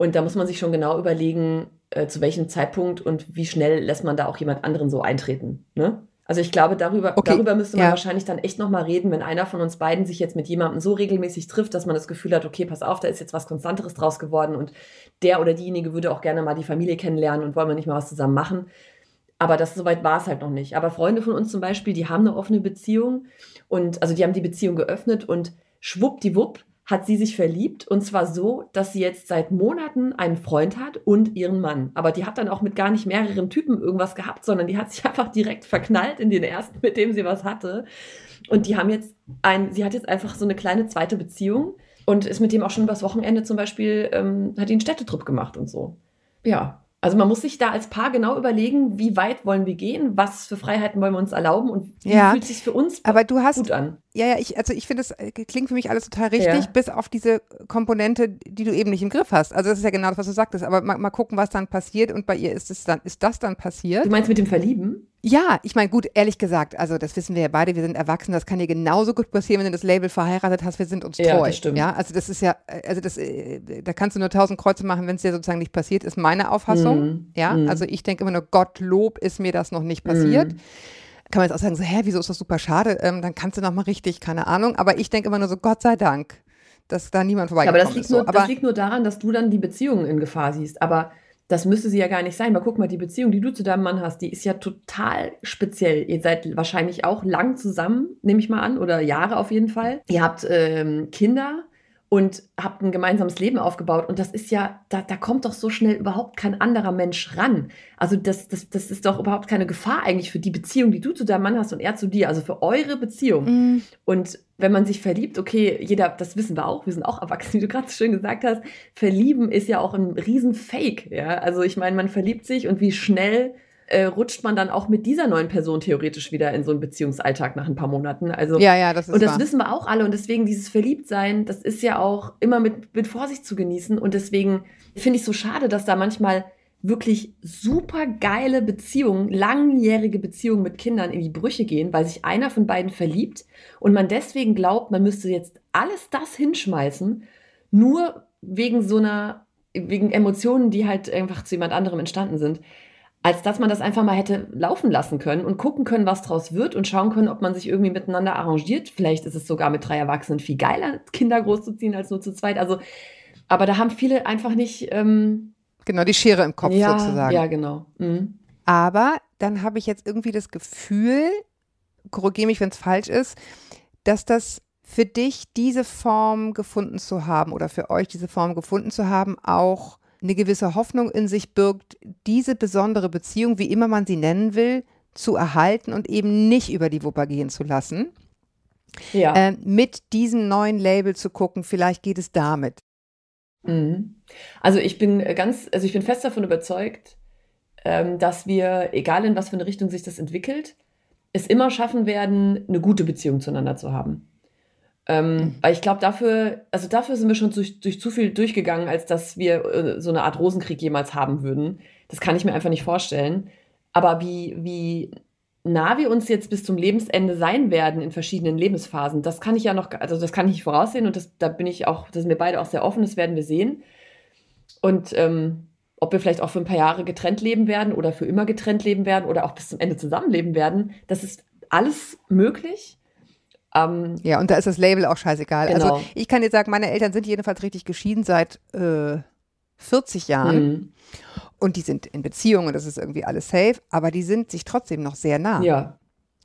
Und da muss man sich schon genau überlegen, äh, zu welchem Zeitpunkt und wie schnell lässt man da auch jemand anderen so eintreten. Ne? Also ich glaube, darüber, Okay, darüber müsste man ja. wahrscheinlich dann echt nochmal reden, wenn einer von uns beiden sich jetzt mit jemandem so regelmäßig trifft, dass man das Gefühl hat, okay, pass auf, da ist jetzt was Konstanteres draus geworden und der oder diejenige würde auch gerne mal die Familie kennenlernen und wollen wir nicht mal was zusammen machen. Aber das soweit war es halt noch nicht. Aber Freunde von uns zum Beispiel, die haben eine offene Beziehung und also die haben die Beziehung geöffnet und schwuppdiwupp hat sie sich verliebt und zwar so, dass sie jetzt seit Monaten einen Freund hat und ihren Mann. Aber die hat dann auch mit gar nicht mehreren Typen irgendwas gehabt, sondern die hat sich einfach direkt verknallt in den ersten, mit dem sie was hatte. Und die haben jetzt ein, sie hat jetzt einfach so eine kleine zweite Beziehung und ist mit dem auch schon übers Wochenende zum Beispiel, ähm, hat einen Städtetrip gemacht und so. Ja. Also man muss sich da als Paar genau überlegen, wie weit wollen wir gehen, was für Freiheiten wollen wir uns erlauben und wie Ja. fühlt sich für uns Aber du hast, gut an. ja, ja, ich, also ich finde, es äh, klingt für mich alles total richtig, Ja. bis auf diese Komponente, die du eben nicht im Griff hast. Also das ist ja genau das, was du sagtest. Aber mal, mal gucken, was dann passiert. Und bei ihr ist es dann, ist das dann passiert? Du meinst mit dem Verlieben? Ja, ich meine, gut, ehrlich gesagt, also das wissen wir ja beide, wir sind erwachsen, das kann dir genauso gut passieren, wenn du das Label verheiratet hast, wir sind uns treu. Ja, das stimmt. Ja, also das ist ja, also das, äh, da kannst du nur tausend Kreuze machen, wenn es dir sozusagen nicht passiert, ist meine Auffassung. Mhm. Ja, Mhm. also ich denke immer nur, Gottlob ist mir das noch nicht passiert. Mhm. Kann man jetzt auch sagen, so, hä, wieso ist das super schade? Ähm, dann kannst du noch mal richtig, keine Ahnung. Aber ich denke immer nur so, Gott sei Dank, dass da niemand Ja, aber das liegt, ist. So. nur, Aber das liegt nur daran, dass du dann die Beziehung in Gefahr siehst. Aber das müsste sie ja gar nicht sein. Weil guck mal, die Beziehung, die du zu deinem Mann hast, die ist ja total speziell. Ihr seid wahrscheinlich auch lang zusammen, nehme ich mal an, oder Jahre auf jeden Fall. Ihr habt ähm, Kinder und habt ein gemeinsames Leben aufgebaut. Und das ist ja, da, da kommt doch so schnell überhaupt kein anderer Mensch ran. Also das, das, das ist doch überhaupt keine Gefahr eigentlich für die Beziehung, die du zu deinem Mann hast und er zu dir. Also für eure Beziehung. Mm, Und wenn man sich verliebt, okay, jeder, das wissen wir auch, wir sind auch erwachsen, wie du gerade so schön gesagt hast, verlieben ist ja auch ein Riesenfake, ja. Also ich meine, man verliebt sich und wie schnell äh, rutscht man dann auch mit dieser neuen Person theoretisch wieder in so einen Beziehungsalltag nach ein paar Monaten. Also ja, ja, das ist und das wahr. wissen wir auch alle. Und deswegen dieses Verliebtsein, das ist ja auch immer mit, mit Vorsicht zu genießen. Und deswegen finde ich so schade, dass da manchmal wirklich super geile Beziehungen, langjährige Beziehungen mit Kindern in die Brüche gehen, weil sich einer von beiden verliebt und man deswegen glaubt, man müsste jetzt alles das hinschmeißen, nur wegen so einer, wegen Emotionen, die halt einfach zu jemand anderem entstanden sind als dass man das einfach mal hätte laufen lassen können und gucken können, was draus wird und schauen können, ob man sich irgendwie miteinander arrangiert. Vielleicht ist es sogar mit drei Erwachsenen viel geiler, Kinder großzuziehen als nur zu zweit. Also, aber da haben viele einfach nicht. Ähm, Genau, die Schere im Kopf ja, sozusagen. Ja, genau. Mhm. Aber dann habe ich jetzt irgendwie das Gefühl, korrigiere mich, wenn es falsch ist, dass das für dich diese Form gefunden zu haben oder für euch diese Form gefunden zu haben, auch eine gewisse Hoffnung in sich birgt, diese besondere Beziehung, wie immer man sie nennen will, zu erhalten und eben nicht über die Wupper gehen zu lassen. Ja. Äh, mit diesem neuen Label zu gucken, vielleicht geht es damit. Mhm. Also ich bin ganz, also ich bin fest davon überzeugt, ähm, dass wir, egal in was für eine Richtung sich das entwickelt, es immer schaffen werden, eine gute Beziehung zueinander zu haben. Ähm, Mhm. Weil ich glaube, dafür, also dafür sind wir schon durch, durch zu viel durchgegangen, als dass wir äh, so eine Art Rosenkrieg jemals haben würden. Das kann ich mir einfach nicht vorstellen. Aber wie, wie nah wir uns jetzt bis zum Lebensende sein werden in verschiedenen Lebensphasen, das kann ich ja noch, also das kann ich nicht voraussehen und das, da bin ich auch, da sind wir beide auch sehr offen, das werden wir sehen. Und ähm, ob wir vielleicht auch für ein paar Jahre getrennt leben werden oder für immer getrennt leben werden oder auch bis zum Ende zusammenleben werden, das ist alles möglich. Ähm, Ja, und da ist das Label auch scheißegal. Genau. Also ich kann jetzt sagen, meine Eltern sind jedenfalls richtig geschieden seit äh, 40 Jahren. mh, Und die sind in Beziehung und das ist irgendwie alles safe, aber die sind sich trotzdem noch sehr nah. ja.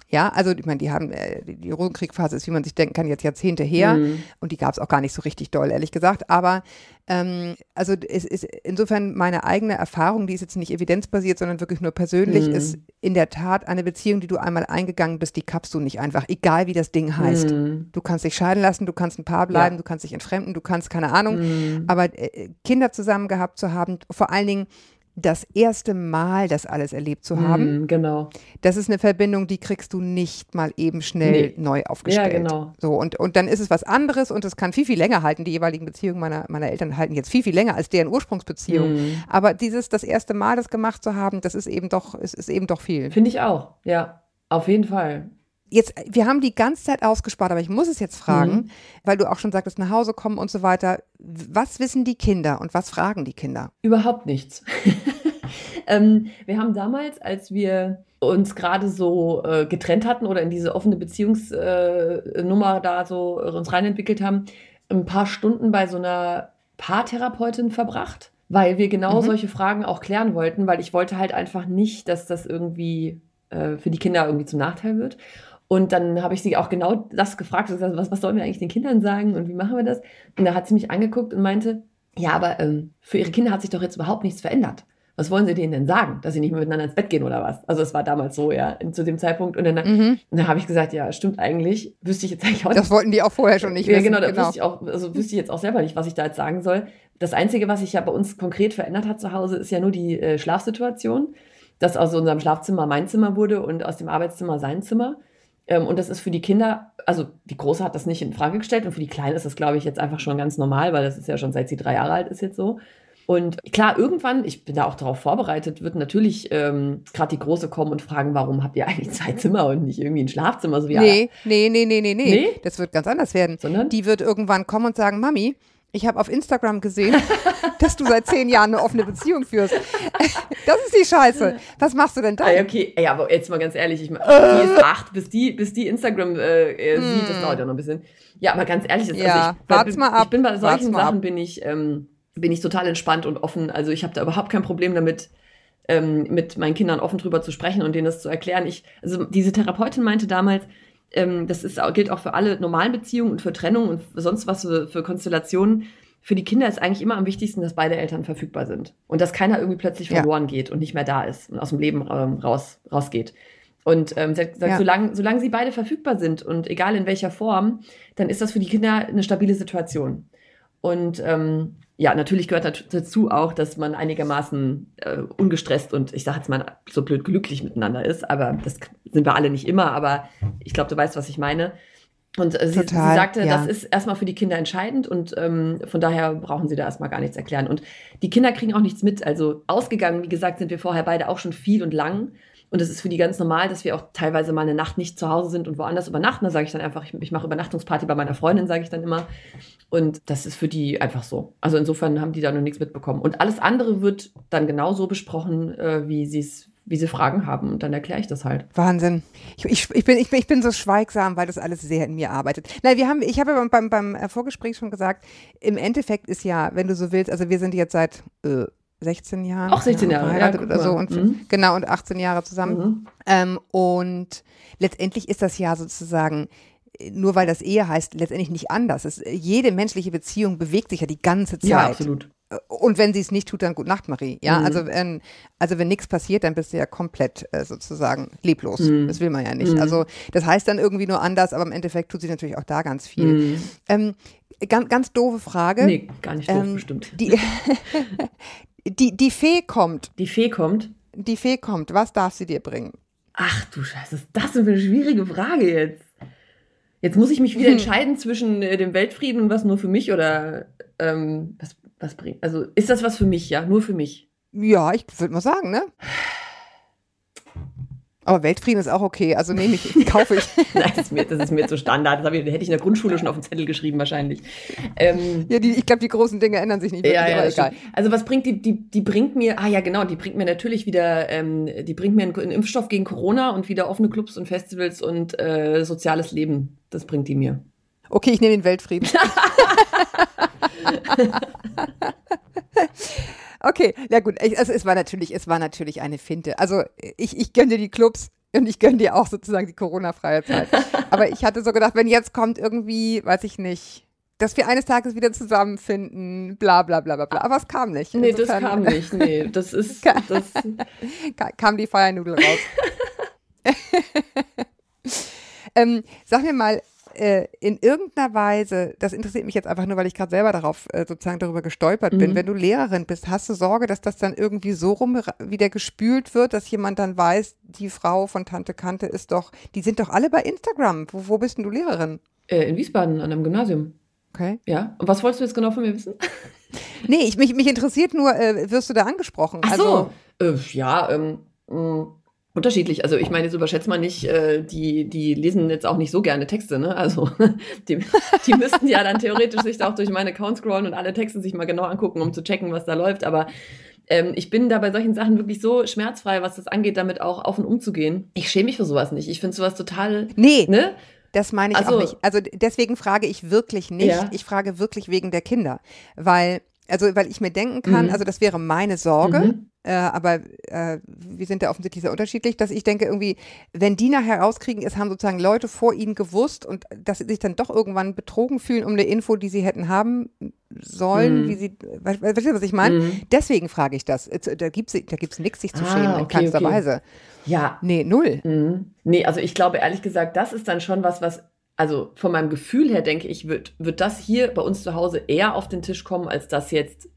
Ja, also ich meine, die haben, äh, die Rosenkriegphase ist, wie man sich denken kann, jetzt Jahrzehnte her Mhm. und die gab es auch gar nicht so richtig doll, ehrlich gesagt. Aber ähm, also es ist insofern meine eigene Erfahrung, die ist jetzt nicht evidenzbasiert, sondern wirklich nur persönlich, Mhm. ist in der Tat eine Beziehung, die du einmal eingegangen bist, die kappst du nicht einfach, egal wie das Ding heißt. Mhm. Du kannst dich scheiden lassen, du kannst ein Paar bleiben, Ja. du kannst dich entfremden, du kannst keine Ahnung. Mhm. Aber äh, Kinder zusammen gehabt zu haben, vor allen Dingen das erste Mal das alles erlebt zu haben, Mhm, genau. das ist eine Verbindung, die kriegst du nicht mal eben schnell Nee. neu aufgestellt. Ja, genau. So, und, und dann ist es was anderes und es kann viel, viel länger halten. Die jeweiligen Beziehungen meiner, meiner Eltern halten jetzt viel, viel länger als deren Ursprungsbeziehung. Mhm. Aber dieses, das erste Mal das gemacht zu haben, das ist eben doch, es ist eben doch viel. Finde ich auch, ja. Auf jeden Fall. Jetzt, wir haben die ganze Zeit ausgespart, aber ich muss es jetzt fragen, Mhm. weil du auch schon sagtest, nach Hause kommen und so weiter. Was wissen die Kinder und was fragen die Kinder? Überhaupt nichts. ähm, wir haben damals, als wir uns gerade so äh, getrennt hatten oder in diese offene Beziehungsnummer äh, da so uns reinentwickelt haben, ein paar Stunden bei so einer Paartherapeutin verbracht, weil wir genau Mhm. solche Fragen auch klären wollten, weil ich wollte halt einfach nicht, dass das irgendwie äh, für die Kinder irgendwie zum Nachteil wird. Und dann habe ich sie auch genau das gefragt, was, was sollen wir eigentlich den Kindern sagen und wie machen wir das? Und da hat sie mich angeguckt und meinte, ja, aber ähm, für ihre Kinder hat sich doch jetzt überhaupt nichts verändert. Was wollen sie denen denn sagen? Dass sie nicht mehr miteinander ins Bett gehen oder was? Also es war damals so, ja, zu dem Zeitpunkt. Und dann, Mhm. dann habe ich gesagt, ja, stimmt eigentlich. Wüsste ich jetzt eigentlich auch nicht. Das wollten die auch vorher schon nicht ja, wissen. genau, da wüsste ich auch, also wüsste ich jetzt auch selber nicht, was ich da jetzt sagen soll. Das Einzige, was sich ja bei uns konkret verändert hat zu Hause, ist ja nur die äh, Schlafsituation. Dass aus unserem Schlafzimmer mein Zimmer wurde und aus dem Arbeitszimmer sein Zimmer. Ähm, und das ist für die Kinder, also die Große hat das nicht in Frage gestellt und für die Kleine ist das, glaube ich, jetzt einfach schon ganz normal, weil das ist ja schon seit sie drei Jahre alt ist jetzt so. Und klar, irgendwann, ich bin da auch darauf vorbereitet, wird natürlich ähm, gerade die Große kommen und fragen, warum habt ihr eigentlich zwei Zimmer und nicht irgendwie ein Schlafzimmer, so wie Nee, nee, nee, nee, nee, nee. Nee? Das wird ganz anders werden. Sondern? Die wird irgendwann kommen und sagen, Mami, ich habe auf Instagram gesehen, dass du seit zehn Jahren eine offene Beziehung führst. Das ist die Scheiße. Was machst du denn da? Okay, ey, aber jetzt mal ganz ehrlich, ich mein, Äh. die ist acht, bis die, bis die Instagram äh, äh, sieht, das dauert ja noch ein bisschen. Ja, aber ganz ehrlich, das, Hm. Ja, also ich, mal ab, ich bin bei solchen Sachen ab. bin ich, ähm, bin ich total entspannt und offen. Also ich habe da überhaupt kein Problem damit, ähm, mit meinen Kindern offen drüber zu sprechen und denen das zu erklären. Ich, also diese Therapeutin meinte damals, ähm, das ist, gilt auch für alle normalen Beziehungen und für Trennung und sonst was für, für Konstellationen. Für die Kinder ist eigentlich immer am wichtigsten, dass beide Eltern verfügbar sind und dass keiner irgendwie plötzlich Ja. verloren geht und nicht mehr da ist und aus dem Leben ähm, raus, rausgeht. Und ähm, sie hat gesagt, Ja. solange, solange sie beide verfügbar sind und egal in welcher Form, dann ist das für die Kinder eine stabile Situation. Und ähm, ja, natürlich gehört dazu auch, dass man einigermaßen äh, ungestresst und ich sage jetzt mal so blöd glücklich miteinander ist. Aber das sind wir alle nicht immer. Aber ich glaube, du weißt, was ich meine. Und äh, sie, sie Total, sagte, ja. das ist erstmal für die Kinder entscheidend und ähm, von daher brauchen sie da erstmal gar nichts erklären. Und die Kinder kriegen auch nichts mit. Also ausgegangen, wie gesagt, sind wir vorher beide auch schon viel und lang. Und es ist für die ganz normal, dass wir auch teilweise mal eine Nacht nicht zu Hause sind und woanders übernachten. Da sage ich dann einfach, ich, ich mache Übernachtungsparty bei meiner Freundin, sage ich dann immer. Und das ist für die einfach so. Also insofern haben die da noch nichts mitbekommen. Und alles andere wird dann genauso besprochen, äh, wie sie es, wie sie Fragen haben. Und dann erkläre ich das halt. Wahnsinn. Ich, ich, ich, bin, ich, bin, ich bin so schweigsam, weil das alles sehr in mir arbeitet. Nein, wir haben, ich habe ja beim, beim, äh, Vorgespräch schon gesagt, im Endeffekt ist ja, wenn du so willst, also wir sind jetzt seit äh, 16 Jahren. Auch 16 Jahre, ja, verheiratet oder so und Mhm. genau und 18 Jahre zusammen. Mhm. Ähm, und letztendlich ist das ja sozusagen, äh, nur weil das Ehe heißt, letztendlich nicht anders. Es, jede menschliche Beziehung bewegt sich ja die ganze Zeit. Ja, absolut. Und wenn sie es nicht tut, dann gut Nacht, Marie. Ja, Mhm. also, wenn, also wenn nichts passiert, dann bist du ja komplett äh, sozusagen leblos. Mhm. Das will man ja nicht. Mhm. Also das heißt dann irgendwie nur anders, aber im Endeffekt tut sie natürlich auch da ganz viel. Mhm. Ähm, ganz, ganz doofe Frage. Nee, gar nicht doof, Ähm, bestimmt. Die, die, die Fee kommt. Die Fee kommt. Die Fee kommt. Was darf sie dir bringen? Ach du Scheiße, ist das für eine schwierige Frage jetzt? Jetzt muss ich mich wieder Hm. entscheiden zwischen äh, dem Weltfrieden und was nur für mich oder ähm, was, was bringt. Also ist das was für mich, ja? Nur für mich. Ja, ich würde mal sagen, ne? Aber Weltfrieden ist auch okay. Also nehme ich, kaufe ich. Nein, das ist mir, das ist mir zu Standard. Das, ich, hätte ich in der Grundschule schon auf den Zettel geschrieben, wahrscheinlich. Ähm, Ja, die, ich glaube, die großen Dinge ändern sich nicht wirklich, ja, ja, aber egal. stimmt. Also was bringt die, die, die bringt mir, ah ja genau, die bringt mir natürlich wieder, ähm, die bringt mir einen, einen Impfstoff gegen Corona und wieder offene Clubs und Festivals und äh, soziales Leben. Das bringt die mir. Okay, ich nehme den Weltfrieden. okay, ja gut, ich, also es war natürlich, es war natürlich eine Finte. Also ich, ich gönne dir die Clubs und ich gönne dir auch sozusagen die Corona-freie Zeit. Aber ich hatte so gedacht, wenn jetzt kommt irgendwie, weiß ich nicht, dass wir eines Tages wieder zusammenfinden, bla bla bla bla bla. Aber es kam nicht. Nee, das Insofern kam nicht. Nee, das ist, das, ka- kam die Feiernudel raus. ähm, sag mir mal, äh, in irgendeiner Weise, das interessiert mich jetzt einfach nur, weil ich gerade selber darauf äh, sozusagen darüber gestolpert bin, Mhm. wenn du Lehrerin bist, hast du Sorge, dass das dann irgendwie so rum wieder gespült wird, dass jemand dann weiß, die Frau von Tante Kante ist doch, die sind doch alle bei Instagram. Wo, wo bist denn du Lehrerin? äh, in Wiesbaden an einem Gymnasium. Okay. Ja. Und was wolltest du jetzt genau von mir wissen? Nee, ich, mich, mich interessiert nur, äh, wirst du da angesprochen? Ach Also, so. Äh, ja, ähm, mh, unterschiedlich. Also ich meine, jetzt überschätzt man nicht, äh, die, die lesen jetzt auch nicht so gerne Texte, ne? Also die, die müssten ja dann theoretisch sich da auch durch meine Account scrollen und alle Texte sich mal genau angucken, um zu checken, was da läuft. Aber ähm, ich bin da bei solchen Sachen wirklich so schmerzfrei, was das angeht, damit auch auf und umzugehen. Ich schäme mich für sowas nicht. Ich finde sowas total, nee, ne? Das meine ich Also- auch nicht. Also deswegen frage ich wirklich nicht. Ja. Ich frage wirklich wegen der Kinder. Weil, also, weil ich mir denken kann, Mhm. also das wäre meine Sorge, Mhm. äh, aber äh, wir sind ja offensichtlich sehr unterschiedlich, dass ich denke irgendwie, wenn die nachher rauskriegen, es haben sozusagen Leute vor ihnen gewusst und dass sie sich dann doch irgendwann betrogen fühlen um eine Info, die sie hätten haben sollen, Mhm. wie sie, we- we- weißt du, was ich meine? Mhm. Deswegen frage ich das. Da gibt es da gibt's nichts, sich zu Ah, schämen, in okay, keinster okay. Weise. Ja, Nee, null. Mhm. Nee, also ich glaube ehrlich gesagt, das ist dann schon was, was, also von meinem Gefühl her denke ich, wird, wird das hier bei uns zu Hause eher auf den Tisch kommen, als dass jetzt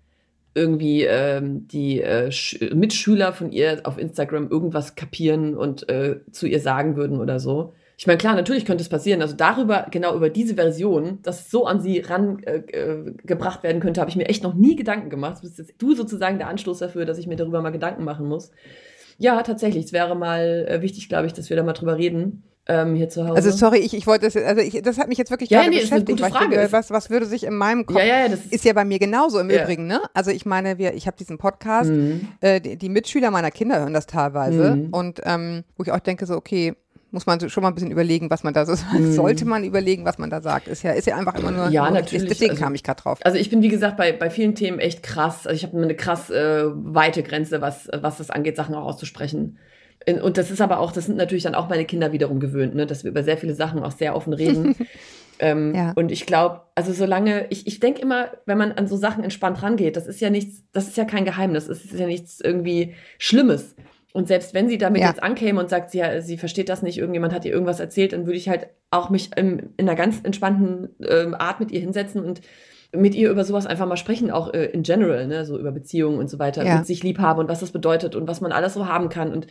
irgendwie ähm, die äh, Sch Mitschüler von ihr auf Instagram irgendwas kapieren und äh, zu ihr sagen würden oder so. Ich meine, klar, natürlich könnte es passieren. Also darüber, genau über diese Version, dass es so an sie rangebracht äh, gebracht werden könnte, habe ich mir echt noch nie Gedanken gemacht. Du bist jetzt du sozusagen der Anstoß dafür, dass ich mir darüber mal Gedanken machen muss. Ja, tatsächlich. Es wäre mal äh, wichtig, glaube ich, dass wir da mal drüber reden. Ähm, hier zu Hause. Also sorry, ich, ich wollte das, also ich, das hat mich jetzt wirklich Ja, gerade nee, ist eine beschäftigt, gute Frage. was, was würde sich in meinem Kopf ja, ja, ja, das ist ja bei mir genauso im Ja. Übrigen, ne? Also ich meine, wir, ich habe diesen Podcast, Mhm. äh, die, die Mitschüler meiner Kinder hören das teilweise Mhm. und ähm, wo ich auch denke, so okay, muss man schon mal ein bisschen überlegen, was man da so Mhm. sollte man überlegen, was man da sagt. Ist ja, ist ja einfach immer nur. Ja, nur, natürlich, Deswegen also- kam ich gerade drauf. Also ich bin, wie gesagt, bei, bei vielen Themen echt krass. Also ich habe eine krass äh, weite Grenze, was, was das angeht, Sachen auch auszusprechen. Und das ist aber auch, das sind natürlich dann auch meine Kinder wiederum gewöhnt, ne, dass wir über sehr viele Sachen auch sehr offen reden. ähm, Ja. Und ich glaube, also solange, ich, ich denke immer, wenn man an so Sachen entspannt rangeht, das ist ja nichts, das ist ja kein Geheimnis, es ist ja nichts irgendwie Schlimmes. Und selbst wenn sie damit Ja. jetzt ankäme und sagt, sie, sie versteht das nicht, irgendjemand hat ihr irgendwas erzählt, dann würde ich halt auch mich im, in einer ganz entspannten ähm, Art mit ihr hinsetzen und mit ihr über sowas einfach mal sprechen, auch äh, in general, ne, so über Beziehungen und so weiter, Ja. mit sich lieb haben und was das bedeutet und was man alles so haben kann. Und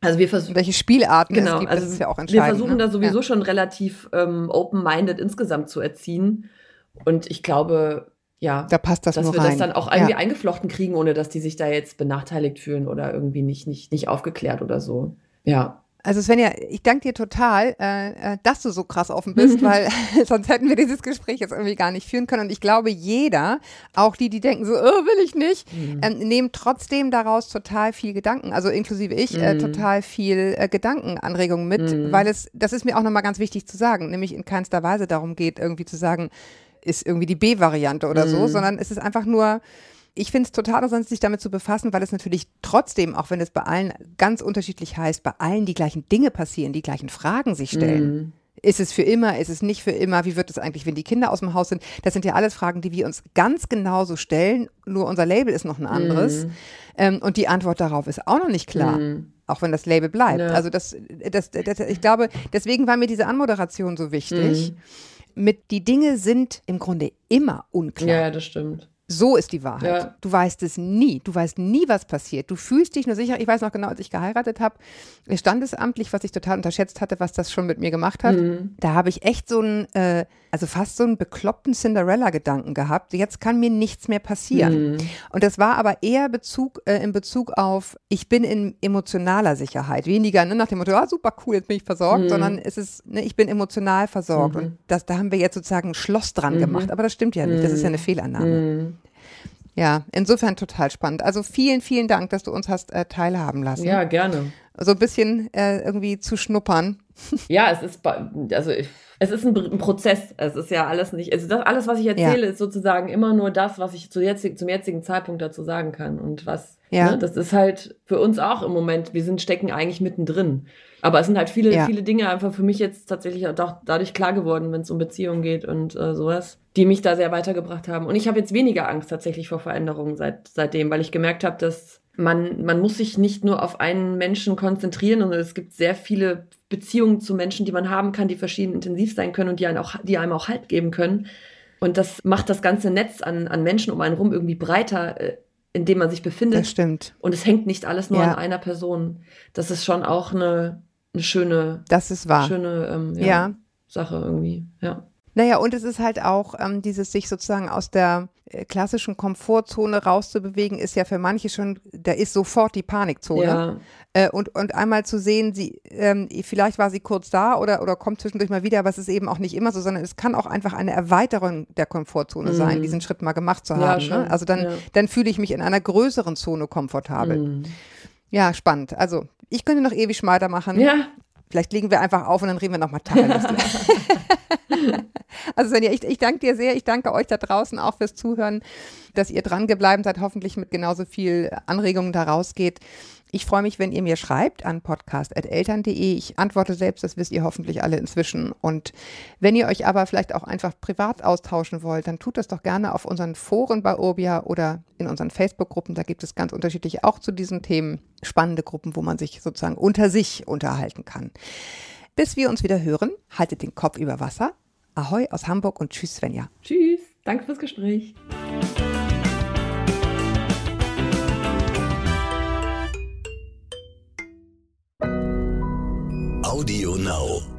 also wir versuchen. Welche Spielarten Genau, es gibt, also das ist ja auch wir entscheidend. versuchen ne? da sowieso Ja. schon relativ ähm, open-minded insgesamt zu erziehen. Und ich glaube, ja, Da passt das dass wir rein. das dann auch irgendwie ja. eingeflochten kriegen, ohne dass die sich da jetzt benachteiligt fühlen oder irgendwie nicht, nicht, nicht aufgeklärt oder so. Ja. Also Svenja, ich danke dir total, äh, äh, dass du so krass offen bist, weil sonst hätten wir dieses Gespräch jetzt irgendwie gar nicht führen können. Und ich glaube, jeder, auch die, die denken so, oh, will ich nicht, ähm, nehmen trotzdem daraus total viel Gedanken, also inklusive ich, äh, Mhm. total viel äh, Gedankenanregungen mit, Mhm. weil es, das ist mir auch nochmal ganz wichtig zu sagen, nämlich in keinster Weise darum geht, irgendwie zu sagen, ist irgendwie die B-Variante oder so, Mhm. sondern es ist einfach nur, ich finde es total interessant, sich damit zu befassen, weil es natürlich trotzdem, auch wenn es bei allen ganz unterschiedlich heißt, bei allen die gleichen Dinge passieren, die gleichen Fragen sich stellen. Mhm. Ist es für immer? Ist es nicht für immer? Wie wird es eigentlich, wenn die Kinder aus dem Haus sind? Das sind ja alles Fragen, die wir uns ganz genauso stellen. Nur unser Label ist noch ein anderes. Mhm. Ähm, und die Antwort darauf ist auch noch nicht klar. Mhm. Auch wenn das Label bleibt. Ja. Also das, das, das, ich glaube, deswegen war mir diese Anmoderation so wichtig. Mhm. Mit die Dinge sind im Grunde immer unklar. Ja, das stimmt. So ist die Wahrheit. Ja. Du weißt es nie. Du weißt nie, was passiert. Du fühlst dich nur sicher. Ich weiß noch genau, als ich geheiratet habe, standesamtlich, was ich total unterschätzt hatte, was das schon mit mir gemacht hat. Mhm. Da habe ich echt so einen, äh, also fast so einen bekloppten Cinderella-Gedanken gehabt. Jetzt kann mir nichts mehr passieren. Mhm. Und das war aber eher Bezug, äh, in Bezug auf, ich bin in emotionaler Sicherheit. Weniger ne, nach dem Motto, ah, super cool, jetzt bin ich versorgt, Mhm. sondern es ist, ne, ich bin emotional versorgt. Mhm. Und das, da haben wir jetzt sozusagen ein Schloss dran Mhm. gemacht. Aber das stimmt ja nicht. Das ist ja eine Fehlannahme. Ja, insofern total spannend. Also vielen, vielen Dank, dass du uns hast äh, teilhaben lassen. Ja, gerne. So ein bisschen äh, irgendwie zu schnuppern. Ja, es ist, also ich- es ist ein, ein Prozess. Es ist ja alles nicht, also das, alles, was ich erzähle, ist sozusagen immer nur das, was ich zu jetzig, zum jetzigen Zeitpunkt dazu sagen kann. Und was, Ja. ne, das ist halt für uns auch im Moment, wir sind stecken eigentlich mittendrin. Aber es sind halt viele, Ja. viele Dinge einfach für mich jetzt tatsächlich auch dadurch klar geworden, wenn es um Beziehungen geht und äh, sowas, die mich da sehr weitergebracht haben. Und ich habe jetzt weniger Angst tatsächlich vor Veränderungen seit, seitdem, weil ich gemerkt habe, dass man, man muss sich nicht nur auf einen Menschen konzentrieren, sondern es gibt sehr viele Beziehungen zu Menschen, die man haben kann, die verschieden intensiv sein können und die, einen auch, die einem auch Halt geben können. Und das macht das ganze Netz an, an Menschen um einen rum irgendwie breiter, äh, in dem man sich befindet. Das stimmt. Und es hängt nicht alles nur Ja. an einer Person. Das ist schon auch eine, eine schöne, Das ist wahr. schöne ähm, ja, Ja. Sache irgendwie. Ja. Naja, und es ist halt auch ähm, dieses sich sozusagen aus der äh, klassischen Komfortzone rauszubewegen, ist ja für manche schon, da ist sofort die Panikzone. ja. Äh, und, und einmal zu sehen, sie, ähm, vielleicht war sie kurz da oder, oder kommt zwischendurch mal wieder, aber es ist eben auch nicht immer so, sondern es kann auch einfach eine Erweiterung der Komfortzone Mhm. sein, diesen Schritt mal gemacht zu Ja, haben. schon. Ne? Also dann, Ja. dann fühle ich mich in einer größeren Zone komfortabel. Mhm. Ja, spannend. Also ich könnte noch ewig Schmeider machen. Ja, Vielleicht legen wir einfach auf und dann reden wir nochmal tagelustig. also Svenja, ich, ich danke dir sehr. Ich danke euch da draußen auch fürs Zuhören, dass ihr dran geblieben seid, hoffentlich mit genauso viel Anregungen da rausgeht. Ich freue mich, wenn ihr mir schreibt an podcast.eltern.de. Ich antworte selbst, das wisst ihr hoffentlich alle inzwischen. Und wenn ihr euch aber vielleicht auch einfach privat austauschen wollt, dann tut das doch gerne auf unseren Foren bei Urbia oder in unseren Facebook-Gruppen. Da gibt es ganz unterschiedlich auch zu diesen Themen spannende Gruppen, wo man sich sozusagen unter sich unterhalten kann. Bis wir uns wieder hören, haltet den Kopf über Wasser. Ahoi aus Hamburg und tschüss, Svenja. tschüss. Danke fürs Gespräch. Audio Now.